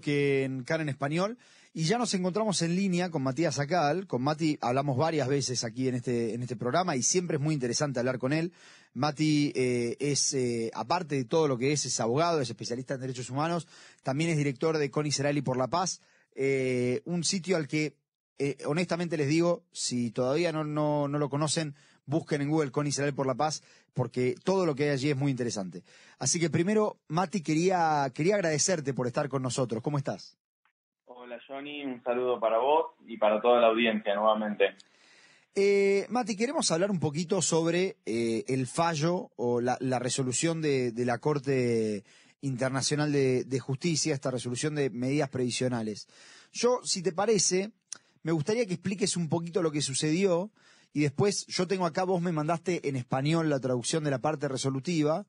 que en CAN en español. Y ya nos encontramos en línea con Matías Acal. Con Mati hablamos varias veces aquí en este, en este programa y siempre es muy interesante hablar con él. Mati eh, es, eh, aparte de todo lo que es, es abogado, es especialista en derechos humanos, también es director de CONI Serali por la Paz, eh, un sitio al que, honestamente les digo, si todavía no, no, no lo conocen, busquen en Google CONI Serali por la Paz, porque todo lo que hay allí es muy interesante. Así que primero, Mati, quería, quería agradecerte por estar con nosotros. ¿Cómo estás? Hola Johnny, un saludo para vos y para toda la audiencia nuevamente. Eh, Mati, queremos hablar un poquito sobre eh, el fallo o la, resolución de, la Corte Internacional de, Justicia, esta resolución de medidas previsionales. Yo, si te parece, me gustaría que expliques un poquito lo que sucedió y después yo tengo acá, vos me mandaste en español la traducción de la parte resolutiva,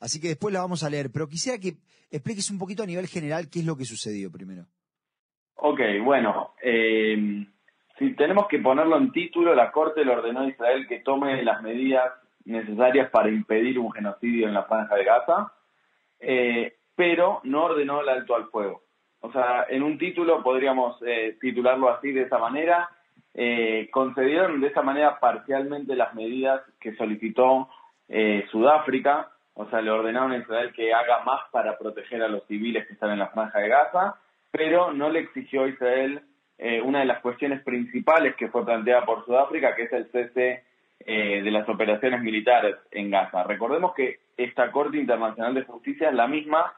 así que después la vamos a leer, pero quisiera que expliques un poquito a nivel general qué es lo que sucedió primero. Ok, bueno, eh, si tenemos que ponerlo en título, la Corte le ordenó a Israel que tome las medidas necesarias para impedir un genocidio en la franja de Gaza, eh, pero no ordenó el alto al fuego. O sea, en un título podríamos eh, titularlo así de esa manera. Concedieron de esa manera parcialmente las medidas que solicitó Sudáfrica, o sea, le ordenaron a Israel que haga más para proteger a los civiles que están en la franja de Gaza, pero no le exigió a Israel eh, una de las cuestiones principales que fue planteada por Sudáfrica, que es el cese eh, de las operaciones militares en Gaza. Recordemos que esta Corte Internacional de Justicia es la misma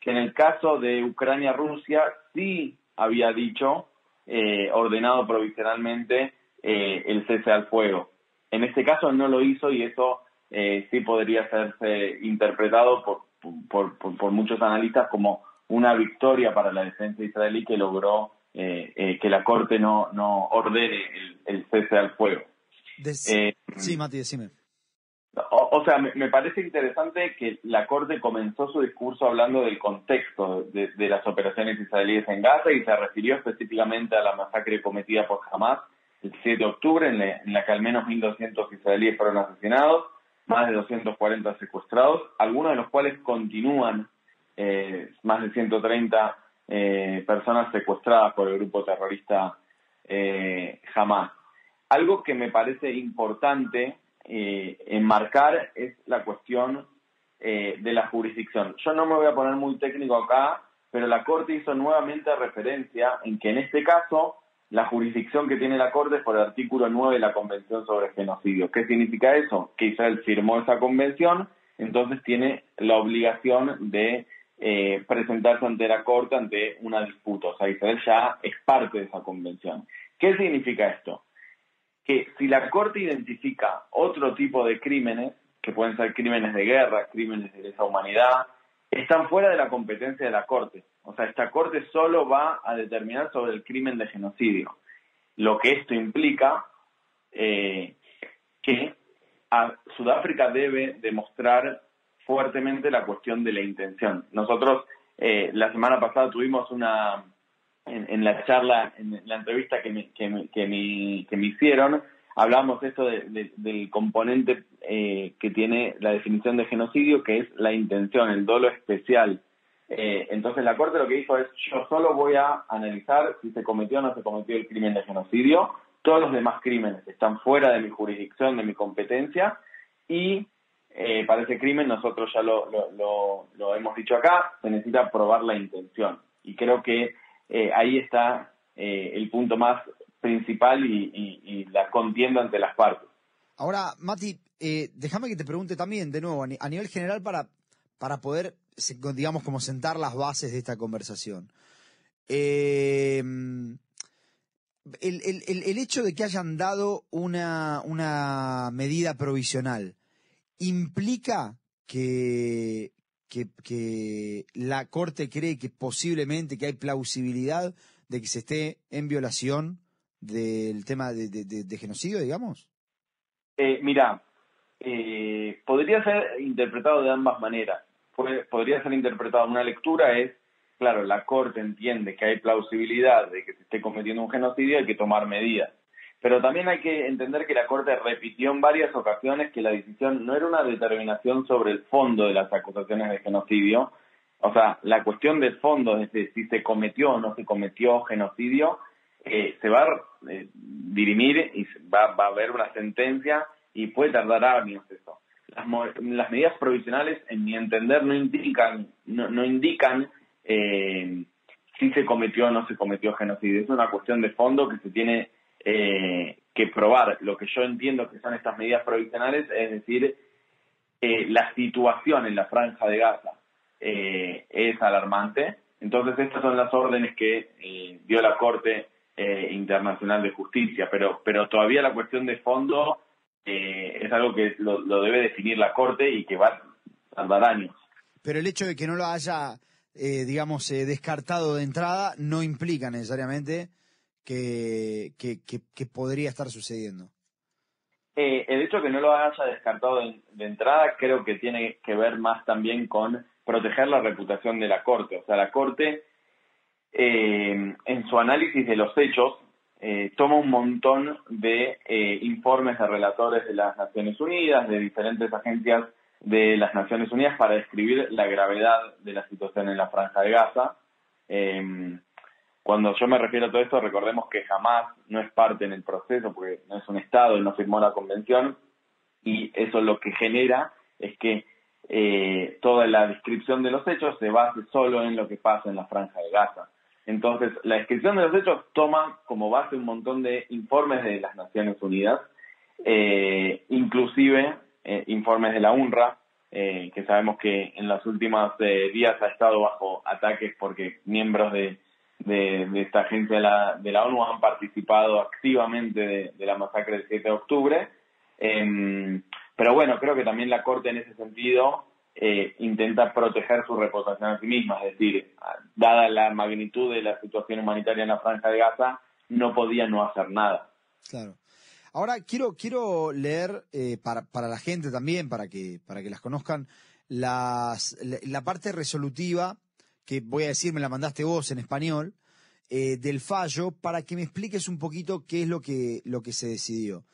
que en el caso de Ucrania-Rusia sí había dicho, eh, ordenado provisionalmente el cese al fuego. En este caso no lo hizo y eso sí podría serse interpretado por, por, por muchos analistas como una victoria para la defensa israelí que logró eh, eh, que la Corte no, no ordene el, cese al fuego. Eh, sí, Mati, decime. O, sea, me, parece interesante que la Corte comenzó su discurso hablando del contexto de, las operaciones israelíes en Gaza y se refirió específicamente a la masacre cometida por Hamas el 7 de octubre, en, la que al menos 1.200 israelíes fueron asesinados, más de 240 secuestrados, algunos de los cuales continúan eh, más de 130 eh, personas secuestradas por el grupo terrorista eh, Hamas. Algo que me parece importante eh, enmarcar es la cuestión de la jurisdicción. Yo no me voy a poner muy técnico acá, pero la Corte hizo nuevamente referencia en que en este caso la jurisdicción que tiene la Corte es por el artículo 9 de la Convención sobre Genocidio. ¿Qué significa eso? Que Israel firmó esa convención, entonces tiene la obligación de eh, presentarse ante la Corte ante una disputa. O sea, Israel ya es parte de esa convención. ¿Qué significa esto? Que si la Corte identifica otro tipo de crímenes, que pueden ser crímenes de guerra, crímenes de lesa humanidad, están fuera de la competencia de la Corte. O sea, esta Corte solo va a determinar sobre el crimen de genocidio. Lo que esto implica eh, que a Sudáfrica debe demostrar fuertemente la cuestión de la intención. Nosotros eh, la semana pasada tuvimos una, en, la charla, en la entrevista que me, que que me, hicieron, hablamos esto del componente eh, que tiene la definición de genocidio, que es la intención, el dolo especial. Eh, entonces la Corte lo que dijo es, yo solo voy a analizar si se cometió o no se cometió el crimen de genocidio, todos los demás crímenes están fuera de mi jurisdicción, de mi competencia, y eh, para ese crimen, nosotros ya lo, lo, hemos dicho acá, se necesita probar la intención. Y creo que eh, ahí está eh, el punto más principal y, la contienda entre las partes. Ahora, Mati, déjame que te pregunte también, de nuevo, a nivel general, para, para poder, digamos, como sentar las bases de esta conversación. el, el, hecho de que hayan dado una, una medida provisional, implica que, que, la Corte cree que posiblemente que hay plausibilidad de que se esté en violación del tema de, genocidio, digamos? Eh, mira, eh, podría ser interpretado de ambas maneras. podría ser interpretado una lectura es, claro, la Corte entiende que hay plausibilidad de que se esté cometiendo un genocidio, hay que tomar medidas. Pero también hay que entender que la Corte repitió en varias ocasiones que la decisión no era una determinación sobre el fondo de las acusaciones de genocidio, O sea, la cuestión del fondo, es decir, si se cometió o no se cometió genocidio, eh, se va a eh, dirimir y va, va, a haber una sentencia y puede tardar años eso. Las, las medidas provisionales, en mi entender, no indican, no, no indican eh, si se cometió o no se cometió genocidio. Es una cuestión de fondo que se tiene eh, que probar. Lo que yo entiendo que son estas medidas provisionales, es decir, eh, la situación en la franja de Gaza eh, es alarmante. Entonces, estas son las órdenes que dio la Corte Internacional de Justicia, pero, pero todavía la cuestión de fondo es algo que lo, debe definir la Corte y que va a tardar años. Pero el hecho de que no lo haya, digamos, descartado de entrada no implica necesariamente que, podría estar sucediendo. Eh, el hecho de que no lo haya descartado de, entrada creo que tiene que ver más también con proteger la reputación de la Corte. O sea, la Corte, eh, en su análisis de los hechos, eh, toma un montón de informes de relatores de las Naciones Unidas, de diferentes agencias de las Naciones Unidas para describir la gravedad de la situación en la Franja de Gaza. Cuando yo me refiero a todo esto, recordemos que jamás no es parte en el proceso, porque no es un Estado y no firmó la convención, y eso lo que genera es que eh, toda la descripción de los hechos se base solo en lo que pasa en la franja de Gaza. Entonces, la descripción de los hechos toma como base un montón de informes de las Naciones Unidas, eh, inclusive eh, informes de la UNRWA, que sabemos que en los últimos días ha estado bajo ataques porque miembros de de, esta agencia de la, de la, ONU han participado activamente de, la masacre del 7 de octubre. Em, pero bueno, creo que también la Corte en ese sentido eh, intenta proteger su reputación a sí misma, es decir, dada la magnitud de la situación humanitaria en la Franja de Gaza, no podía no hacer nada. Claro. Ahora quiero quiero leer eh, para, para la gente también, para que para que las conozcan, las, la parte resolutiva que voy a decir, me la mandaste vos en español, eh, del fallo, para que me expliques un poquito qué es lo que, lo que se decidió.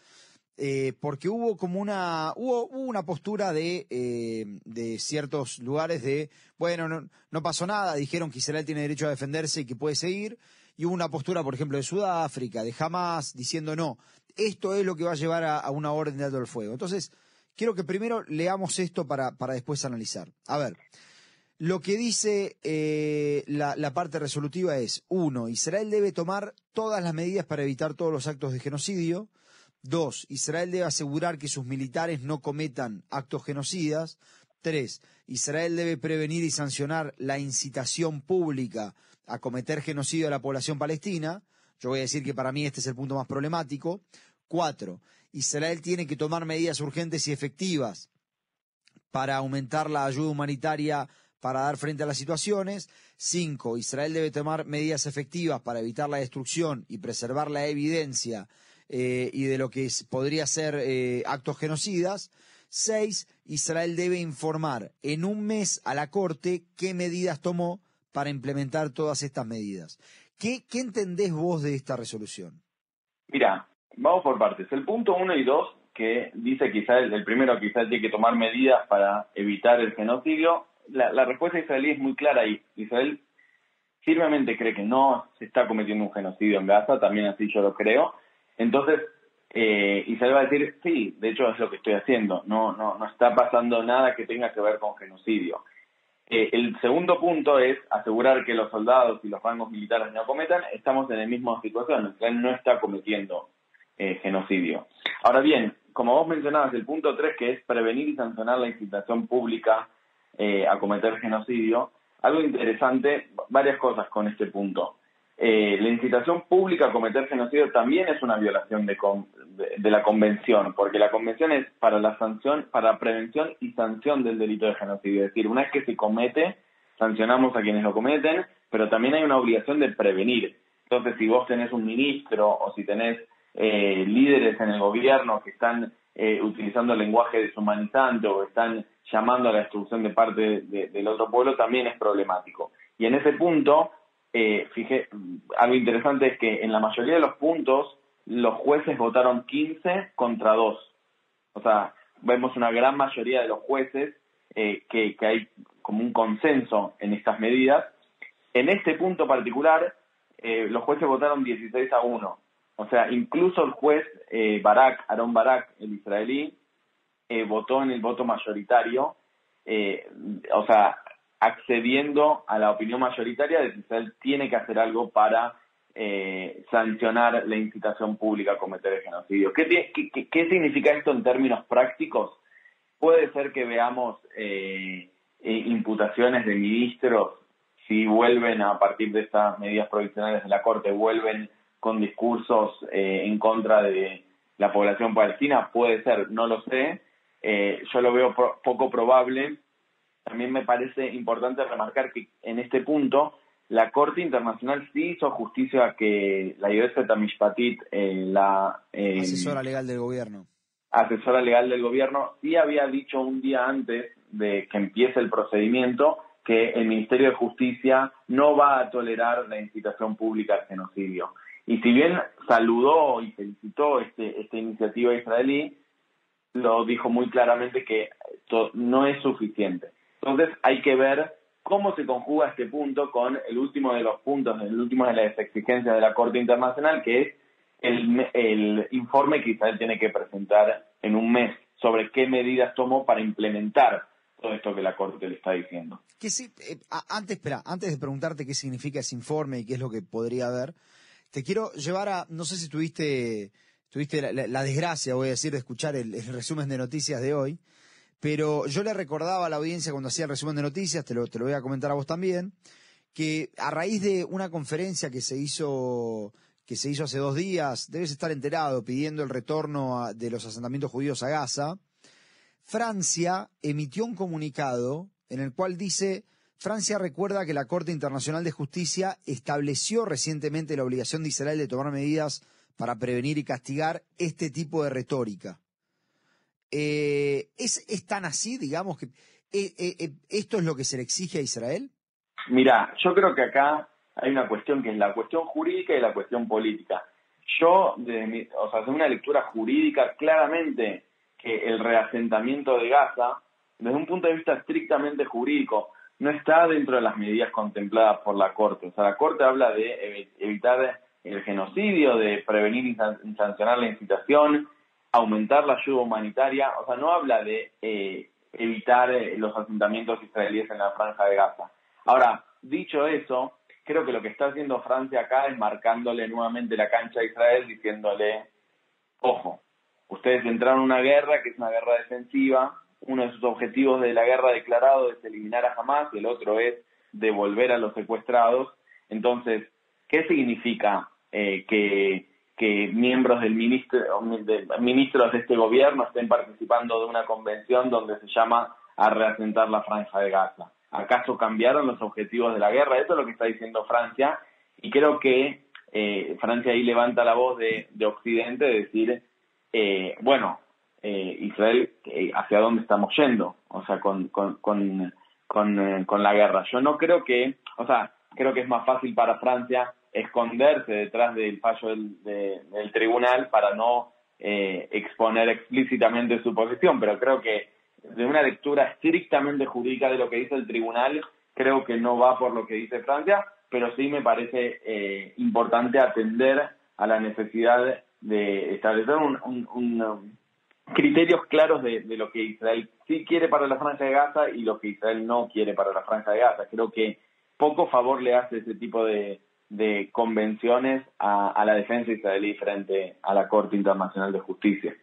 Eh, porque hubo como una, hubo, una postura de, eh, de ciertos lugares de, bueno, no, no, pasó nada, dijeron que Israel tiene derecho a defenderse y que puede seguir, y hubo una postura, por ejemplo, de Sudáfrica, de Hamas, diciendo no, esto es lo que va a llevar a, una orden de alto el fuego. Entonces, quiero que primero leamos esto para, para después analizar. A ver, lo que dice eh, la, parte resolutiva es, uno, Israel debe tomar todas las medidas para evitar todos los actos de genocidio. Dos, Israel debe asegurar que sus militares no cometan actos genocidas. Tres, Israel debe prevenir y sancionar la incitación pública a cometer genocidio a la población palestina. Yo voy a decir que para mí este es el punto más problemático. Cuatro, Israel tiene que tomar medidas urgentes y efectivas para aumentar la ayuda humanitaria para dar frente a las situaciones. Cinco, Israel debe tomar medidas efectivas para evitar la destrucción y preservar la evidencia eh, y de lo que podría ser eh, actos genocidas. Seis, Israel debe informar en un mes a la Corte qué medidas tomó para implementar todas estas medidas. ¿Qué, qué entendés vos de esta resolución? Mira, vamos por partes. El punto uno y dos, que dice Israel, el primero Israel tiene que tomar medidas para evitar el genocidio, la, respuesta israelí es muy clara y Israel firmemente cree que no se está cometiendo un genocidio en Gaza, también así yo lo creo. Entonces, eh, Israel va a decir, sí, de hecho es lo que estoy haciendo, no, no, no está pasando nada que tenga que ver con genocidio. Eh, el segundo punto es asegurar que los soldados y los rangos militares no cometan, estamos en la misma situación, Israel no está cometiendo eh, genocidio. Ahora bien, como vos mencionabas, el punto tres que es prevenir y sancionar la incitación pública eh, a cometer genocidio. Algo interesante, varias cosas con este punto. Eh, la incitación pública a cometer genocidio también es una violación de, de, la convención, porque la convención es para la sanción, para prevención y sanción del delito de genocidio. Es decir, una vez que se comete, sancionamos a quienes lo cometen, pero también hay una obligación de prevenir. Entonces, si vos tenés un ministro o si tenés eh, líderes en el gobierno que están eh, utilizando lenguaje deshumanizante o están llamando a la destrucción de parte del otro pueblo, también es problemático. Y en ese punto, eh, fijé, algo interesante es que en la mayoría de los puntos los jueces votaron 15 contra 2. O sea, vemos una gran mayoría de los jueces que, hay como un consenso en estas medidas. En este punto particular, los jueces votaron 16 a 1. O sea, incluso el juez Barak, Aaron Barak, el israelí, votó en el voto mayoritario, o sea, accediendo a la opinión mayoritaria de que Israel tiene que hacer algo para eh, sancionar la incitación pública a cometer el genocidio. ¿Qué, qué, significa esto en términos prácticos? Puede ser que veamos eh, eh, imputaciones de ministros si vuelven a partir de estas medidas provisionales de la Corte, vuelven con discursos en contra de la población palestina, puede ser, no lo sé. yo lo veo poco probable. También me parece importante remarcar que en este punto la Corte Internacional sí hizo justicia a que la Yosef Tamishpatit, eh, la... Eh, asesora legal del gobierno. Asesora legal del gobierno, sí había dicho un día antes de que empiece el procedimiento que el Ministerio de Justicia no va a tolerar la incitación pública al genocidio. Y si bien saludó y felicitó este, esta iniciativa israelí, lo dijo muy claramente que no es suficiente. Entonces hay que ver cómo se conjuga este punto con el último de los puntos, el último de las exigencias de la Corte Internacional, que es el, informe que Israel tiene que presentar en un mes sobre qué medidas tomó para implementar todo esto que la Corte le está diciendo. Que sí, eh, antes, espera, antes de preguntarte qué significa ese informe y qué es lo que podría haber, te quiero llevar a, no sé si tuviste, tuviste la, desgracia, voy a decir, de escuchar el resumen de noticias de hoy, pero yo le recordaba a la audiencia cuando hacía el resumen de noticias, te lo, te lo voy a comentar a vos también, que a raíz de una conferencia que se hizo que se hizo hace dos días, debes estar enterado, pidiendo el retorno de los asentamientos judíos a Gaza, Francia emitió un comunicado en el cual dice, Francia recuerda que la Corte Internacional de Justicia estableció recientemente la obligación de Israel de tomar medidas para prevenir y castigar este tipo de retórica. Eh, ¿es, tan así, digamos, que eh, eh, esto es lo que se le exige a Israel? Mira, yo creo que acá hay una cuestión que es la cuestión jurídica y la cuestión política. Yo, desde o sea, una lectura jurídica, claramente que el reasentamiento de Gaza, desde un punto de vista estrictamente jurídico, no está dentro de las medidas contempladas por la Corte. O sea, la Corte habla de evitar el genocidio, de prevenir y sancionar la incitación, aumentar la ayuda humanitaria, o sea, no habla de eh, evitar eh, los asentamientos israelíes en la franja de Gaza. Ahora, dicho eso, creo que lo que está haciendo Francia acá es marcándole nuevamente la cancha a Israel, diciéndole, ojo, ustedes entraron en una guerra que es una guerra defensiva, uno de sus objetivos de la guerra declarado es eliminar a Hamas, y el otro es devolver a los secuestrados. Entonces, ¿qué significa eh, que que miembros del ministro, de, ministros de este gobierno estén participando de una convención donde se llama a reasentar la franja de Gaza. ¿Acaso cambiaron los objetivos de la guerra? Eso es lo que está diciendo Francia y creo que eh, Francia ahí levanta la voz de, Occidente de decir, eh, bueno, eh, Israel, ¿hacia dónde estamos yendo? O sea, con, con, con, con la guerra. Yo no creo que, o sea, creo que es más fácil para Francia esconderse detrás del fallo del, tribunal para no eh, exponer explícitamente su posición, pero creo que de una lectura estrictamente jurídica de lo que dice el tribunal, creo que no va por lo que dice Francia, pero sí me parece eh, importante atender a la necesidad de establecer un, criterios claros de, lo que Israel sí quiere para la Franja de Gaza y lo que Israel no quiere para la Franja de Gaza. Creo que poco favor le hace ese tipo de, de convenciones a, la defensa israelí frente a la Corte Internacional de Justicia.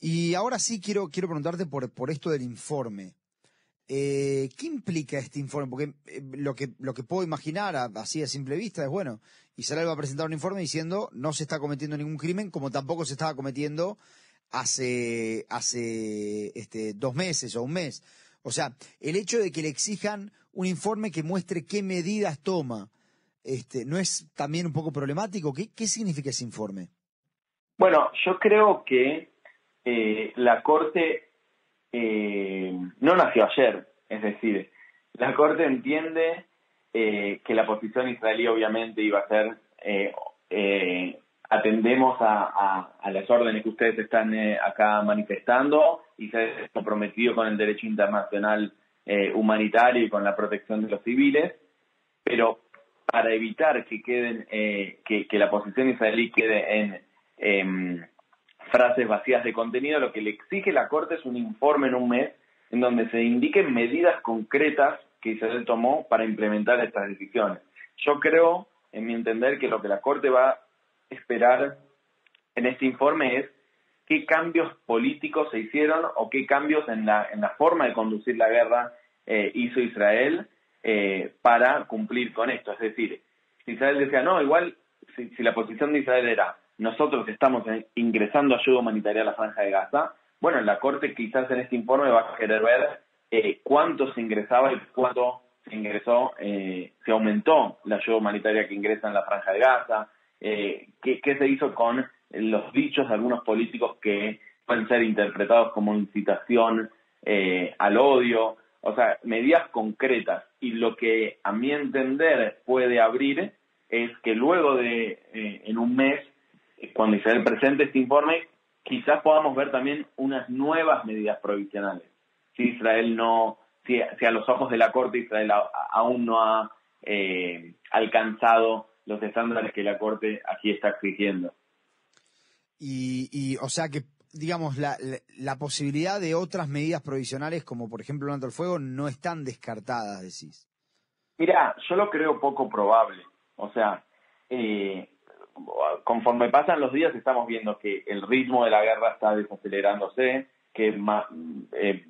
Y ahora sí quiero, quiero preguntarte por, por esto del informe. Eh, ¿Qué implica este informe? Porque eh, lo, que, lo que puedo imaginar así a simple vista es, bueno, Israel va a presentar un informe diciendo no se está cometiendo ningún crimen, como tampoco se estaba cometiendo hace, hace este, dos meses o un mes. O sea, el hecho de que le exijan un informe que muestre qué medidas toma este, ¿no es también un poco problemático? ¿Qué, qué significa ese informe? Bueno, yo creo que eh, la Corte eh, no nació ayer, es decir, la Corte entiende eh, que la posición israelí obviamente iba a ser atendemos a, las órdenes que ustedes están eh, acá manifestando y se ha comprometido con el derecho internacional eh, humanitario y con la protección de los civiles, pero para evitar que queden eh, que, la posición israelí quede en em, frases vacías de contenido, lo que le exige la Corte es un informe en un mes en donde se indiquen medidas concretas que Israel tomó para implementar estas decisiones. Yo creo, en mi entender, que lo que la Corte va esperar en este informe es qué cambios políticos se hicieron o qué cambios en la, en la forma de conducir la guerra eh, hizo Israel eh, para cumplir con esto. Es decir, si Israel decía, no, igual, si, la posición de Israel era, nosotros estamos ingresando ayuda humanitaria a la franja de Gaza, bueno, la Corte quizás en este informe va a querer ver eh, cuánto se ingresaba y cuánto se ingresó, se aumentó la ayuda humanitaria que ingresa en la franja de Gaza, qué, qué se hizo con los dichos de algunos políticos que pueden ser interpretados como incitación eh, al odio, o sea, medidas concretas. Y lo que a mi entender puede abrir es que luego de, eh, en un mes, eh, cuando Israel presente este informe, quizás podamos ver también unas nuevas medidas provisionales. Si Israel no, si, a los ojos de la Corte Israel aún no ha alcanzado los estándares que la Corte aquí está exigiendo. Y, o sea que, digamos, la, la, posibilidad de otras medidas provisionales, como por ejemplo el alto el fuego, no están descartadas, decís. Mira, yo lo creo poco probable. O sea, eh, conforme pasan los días estamos viendo que el ritmo de la guerra está desacelerándose, que más, eh,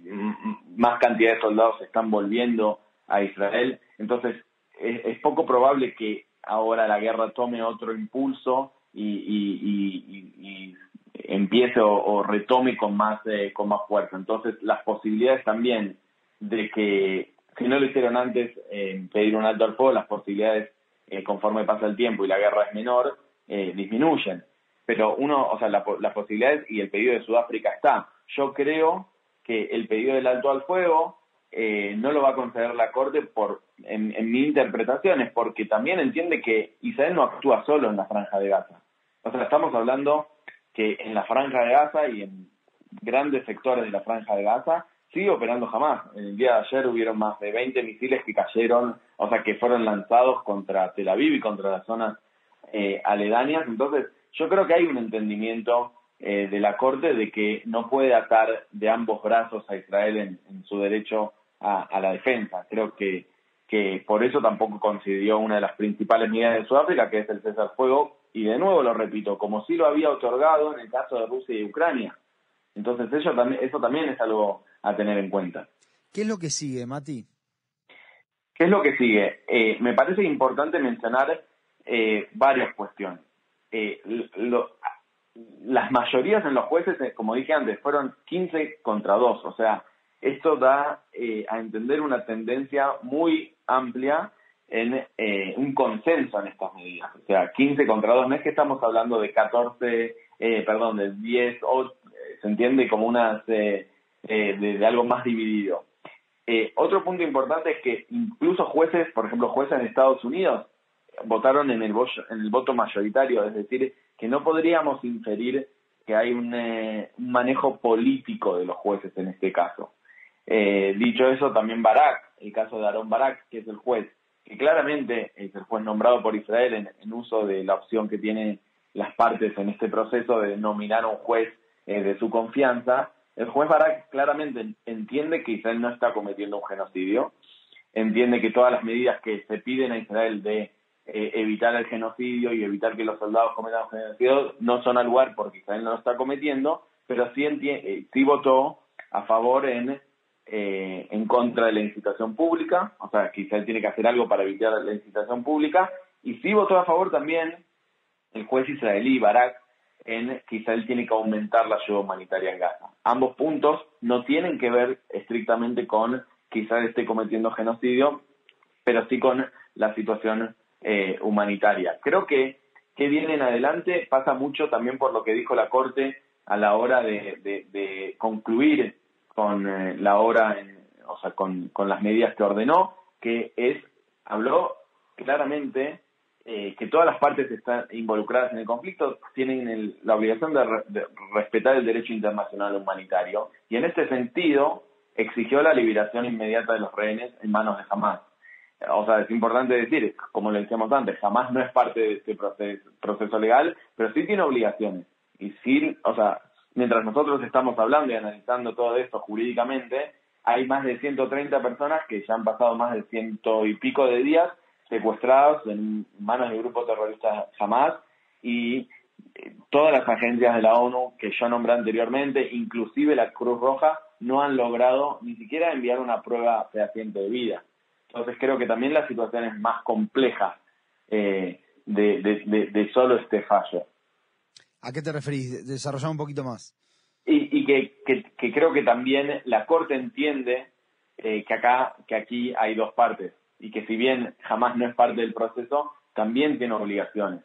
más cantidad de soldados están volviendo a Israel. Entonces, es, poco probable que ahora la guerra tome otro impulso y, empiece o, retome con más, eh, con más fuerza. Entonces, las posibilidades también de que, si no lo hicieron antes, eh, pedir un alto al fuego, las posibilidades, eh, conforme pasa el tiempo y la guerra es menor, disminuyen. Pero uno, o sea, las posibilidades y el pedido de Sudáfrica está. Yo creo que el pedido del alto al fuego no lo va a conceder la Corte por, en, en mi interpretación, es porque también entiende que Israel no actúa solo en la franja de Gaza. O sea, estamos hablando que en la franja de Gaza y en grandes sectores de la franja de Gaza sigue operando jamás. El día de ayer hubieron más de 20 misiles que cayeron, o sea, que fueron lanzados contra Tel Aviv y contra las zonas eh, aledañas. Entonces, yo creo que hay un entendimiento eh, de la Corte de que no puede atar de ambos brazos a Israel en, su derecho a, la defensa. Creo que, que por eso tampoco concedió una de las principales medidas de Sudáfrica, que es el cesar fuego, y de nuevo lo repito, como si lo había otorgado en el caso de Rusia y Ucrania. Entonces eso también, eso también es algo a tener en cuenta. ¿Qué es lo que sigue, Mati? ¿Qué es lo que sigue? Eh, me parece importante mencionar eh, varias cuestiones. Eh, las mayorías en los jueces, como dije antes, fueron 15 contra 2. O sea, esto da a entender una tendencia muy amplia en eh, un consenso en estas medidas. O sea, 15 contra 2, no es que estamos hablando de 14, eh, perdón, de 10, o, eh, se entiende como unas, de, algo más dividido. otro punto importante es que incluso jueces, por ejemplo, jueces en Estados Unidos, votaron en el, en el voto mayoritario, es decir, que no podríamos inferir que hay un, un manejo político de los jueces en este caso. dicho eso, también Barak, el caso de Aaron Barak, que es el juez que claramente es el juez nombrado por Israel en, uso de la opción que tienen las partes en este proceso de nominar a un juez eh, de su confianza, el juez Barak claramente entiende que Israel no está cometiendo un genocidio, entiende que todas las medidas que se piden a Israel de eh, evitar el genocidio y evitar que los soldados cometan genocidio no son al lugar porque Israel no lo está cometiendo, pero sí, eh, sí votó a favor en eh, en contra de la incitación pública, o sea, quizá él tiene que hacer algo para evitar la incitación pública, y sí votó a favor también el juez israelí Barak en que Israel tiene que aumentar la ayuda humanitaria en Gaza. Ambos puntos no tienen que ver estrictamente con que Israel esté cometiendo genocidio, pero sí con la situación eh, humanitaria. Creo que que viene en adelante pasa mucho también por lo que dijo la Corte a la hora de, de concluir con eh, la hora, o sea, con, las medidas que ordenó, que es, habló claramente eh, que todas las partes están involucradas en el conflicto tienen la obligación de, respetar el derecho internacional humanitario y en este sentido exigió la liberación inmediata de los rehenes en manos de Hamas. O sea, es importante decir, como le decíamos antes, Hamas no es parte de este proceso, legal, pero sí tiene obligaciones. Y sí, o sea, mientras nosotros estamos hablando y analizando todo esto jurídicamente, hay más de 130 personas que ya han pasado más de ciento y pico de días secuestrados en manos del grupo terrorista Hamas y eh, todas las agencias de la ONU que yo nombré anteriormente, inclusive la Cruz Roja, no han logrado ni siquiera enviar una prueba fehaciente de vida. Entonces creo que también la situación es más compleja eh, de, solo este fallo. ¿A qué te referís? Desarrollar un poquito más. Y, que, creo que también la Corte entiende eh, que acá, que aquí hay dos partes y que si bien jamás no es parte del proceso, también tiene obligaciones.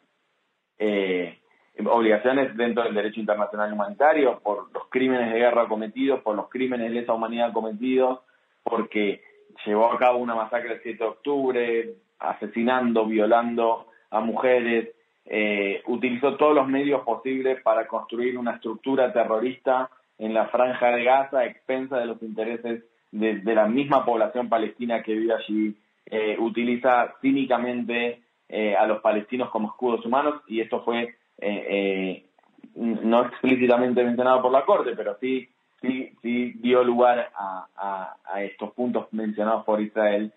Eh, obligaciones dentro del derecho internacional humanitario por los crímenes de guerra cometidos, por los crímenes de lesa humanidad cometidos, porque llevó a cabo una masacre el 7 de octubre, asesinando, violando a mujeres, eh, utilizó todos los medios posibles para construir una estructura terrorista en la franja de Gaza a expensa de los intereses de la misma población palestina que vive allí. Eh, utiliza cínicamente eh, a los palestinos como escudos humanos y esto fue eh, no explícitamente mencionado por la Corte, pero sí, sí, sí dio lugar a, estos puntos mencionados por Israel.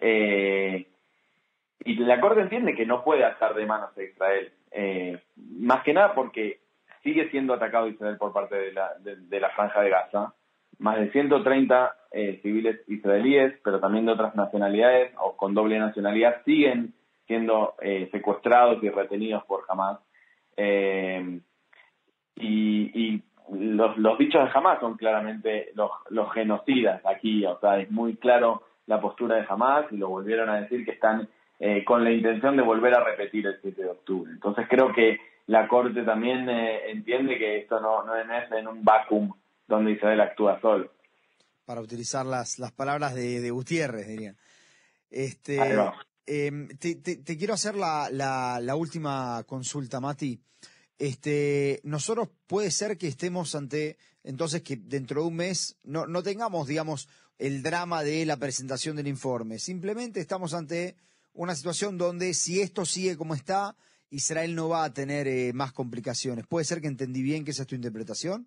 y la Corte entiende que no puede atar de manos a Israel, más que nada porque sigue siendo atacado Israel por parte de la, de la franja de Gaza más de 130 eh, civiles israelíes, pero también de otras nacionalidades o con doble nacionalidad, siguen siendo eh, secuestrados y retenidos por Hamas. Eh, y, los, los, dichos de Hamas son claramente los, los genocidas aquí, o sea, es muy claro la postura de Hamas y lo volvieron a decir que están con la intención de volver a repetir el 7 de octubre. Entonces creo que la Corte también entiende que esto no, no es en un vacuum donde Israel actúa solo. Para utilizar las, las palabras de, Gutiérrez, diría. Este, em, te, quiero hacer la, la, última consulta, Mati. Este, nosotros puede ser que estemos ante, entonces que dentro de un mes no, no tengamos, digamos, el drama de la presentación del informe. Simplemente estamos ante una situación donde si esto sigue como está, Israel no va a tener eh, más complicaciones. ¿Puede ser que entendí bien que esa es tu interpretación?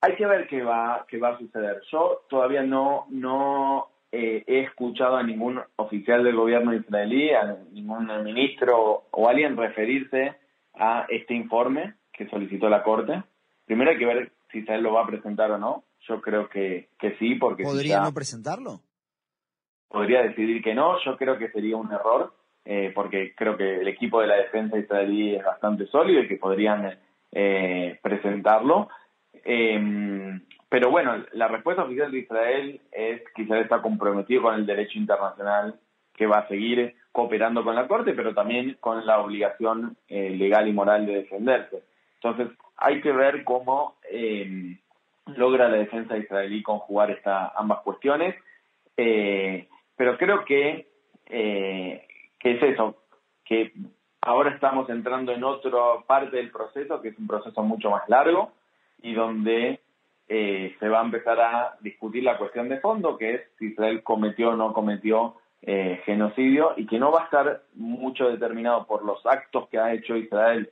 Hay que ver qué va, qué va a suceder. Yo todavía no, no eh, he escuchado a ningún oficial del gobierno israelí, a ningún ministro o alguien referirse a este informe que solicitó la Corte. Primero hay que ver si Israel lo va a presentar o no. Yo creo que, que sí, porque... ¿Podría no presentarlo? Podría decidir que no. Yo creo que sería un error, eh, porque creo que el equipo de la defensa israelí es bastante sólido y que podrían eh, presentarlo. Eh, pero bueno, la respuesta oficial de Israel es que Israel está comprometido con el derecho internacional, que va a seguir cooperando con la Corte, pero también con la obligación eh, legal y moral de defenderse. Entonces, hay que ver cómo eh, logra la defensa israelí conjugar esta, ambas cuestiones. Eh, pero creo que, que es eso, que ahora estamos entrando en otra parte del proceso, que es un proceso mucho más largo, y donde eh, se va a empezar a discutir la cuestión de fondo, que es si Israel cometió o no cometió eh, genocidio y que no va a estar mucho determinado por los actos que ha hecho Israel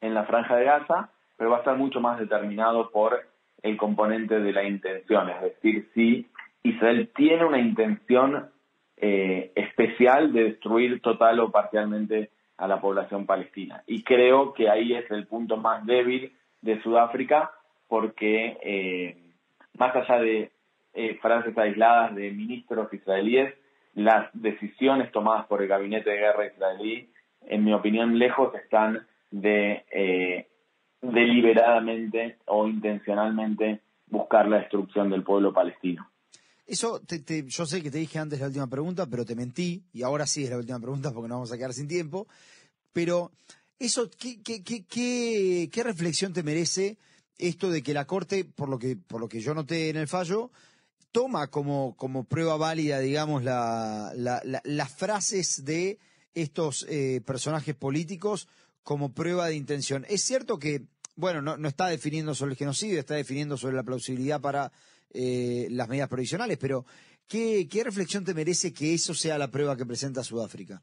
en la franja de Gaza, pero va a estar mucho más determinado por el componente de la intención, es decir, si Israel tiene una intención eh, especial de destruir total o parcialmente a la población palestina. Y creo que ahí es el punto más débil de Sudáfrica porque eh, más allá de eh, frases aisladas de ministros israelíes, las decisiones tomadas por el gabinete de guerra israelí, en mi opinión, lejos están de eh, deliberadamente o intencionalmente buscar la destrucción del pueblo palestino. Eso, yo sé que te dije antes la última pregunta, pero te mentí, y ahora sí es la última pregunta porque nos vamos a quedar sin tiempo. Pero eso, ¿qué, qué, qué, qué, reflexión te merece esto de que la Corte, por lo que, por lo que yo noté en el fallo, toma como, como prueba válida, digamos, la, las frases de estos eh, personajes políticos como prueba de intención. Es cierto que, bueno, no, no está definiendo sobre el genocidio, está definiendo sobre la plausibilidad para eh, las medidas provisionales, pero ¿qué, ¿qué reflexión te merece que eso sea la prueba que presenta Sudáfrica?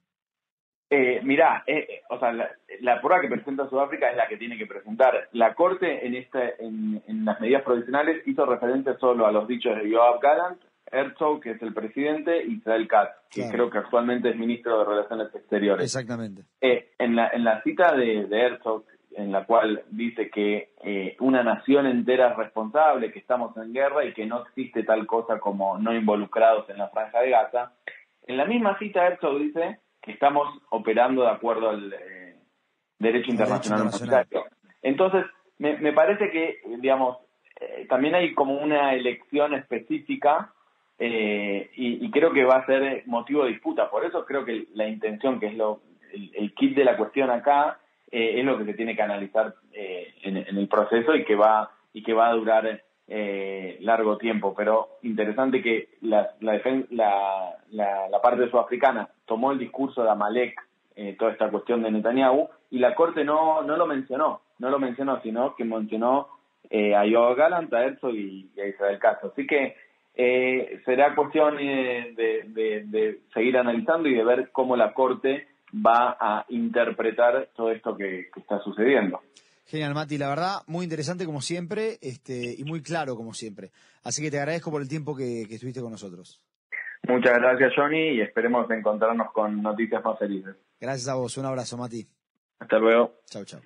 Eh, mirá, eh, o sea, la, prueba que presenta Sudáfrica es la que tiene que presentar. La Corte en, este, en, las medidas provisionales hizo referencia solo a los dichos de Joab Gallant, Herzog, que es el presidente, y Israel Katz, que creo que actualmente es ministro de Relaciones Exteriores. Exactamente. Eh, en, la, en la cita de, de Herzog, en la cual dice que eh, una nación entera es responsable, que estamos en guerra y que no existe tal cosa como no involucrados en la franja de Gaza, en la misma cita Herzog dice estamos operando de acuerdo al eh, derecho internacional. Entonces, me, parece que, digamos, eh, también hay como una elección específica eh, y, creo que va a ser motivo de disputa. Por eso creo que la intención, que es lo el, kit de la cuestión acá, es lo que se tiene que analizar en, el proceso y que va y que va a durar eh, largo tiempo, pero interesante que la, la, la, parte sudafricana tomó el discurso de Amalek, eh, toda esta cuestión de Netanyahu, y la Corte no, no lo mencionó, no lo mencionó, sino que mencionó eh, a Yoav Galant, a Herzog y, a Israel Castro. Así que eh, será cuestión de, de, seguir analizando y de ver cómo la Corte va a interpretar todo esto que está sucediendo. Genial, Mati, la verdad, muy interesante como siempre este, y muy claro como siempre. Así que te agradezco por el tiempo que estuviste con nosotros. Muchas gracias, Johnny, y esperemos encontrarnos con noticias más felices. Gracias a vos, un abrazo, Mati. Hasta luego. Chao, chao.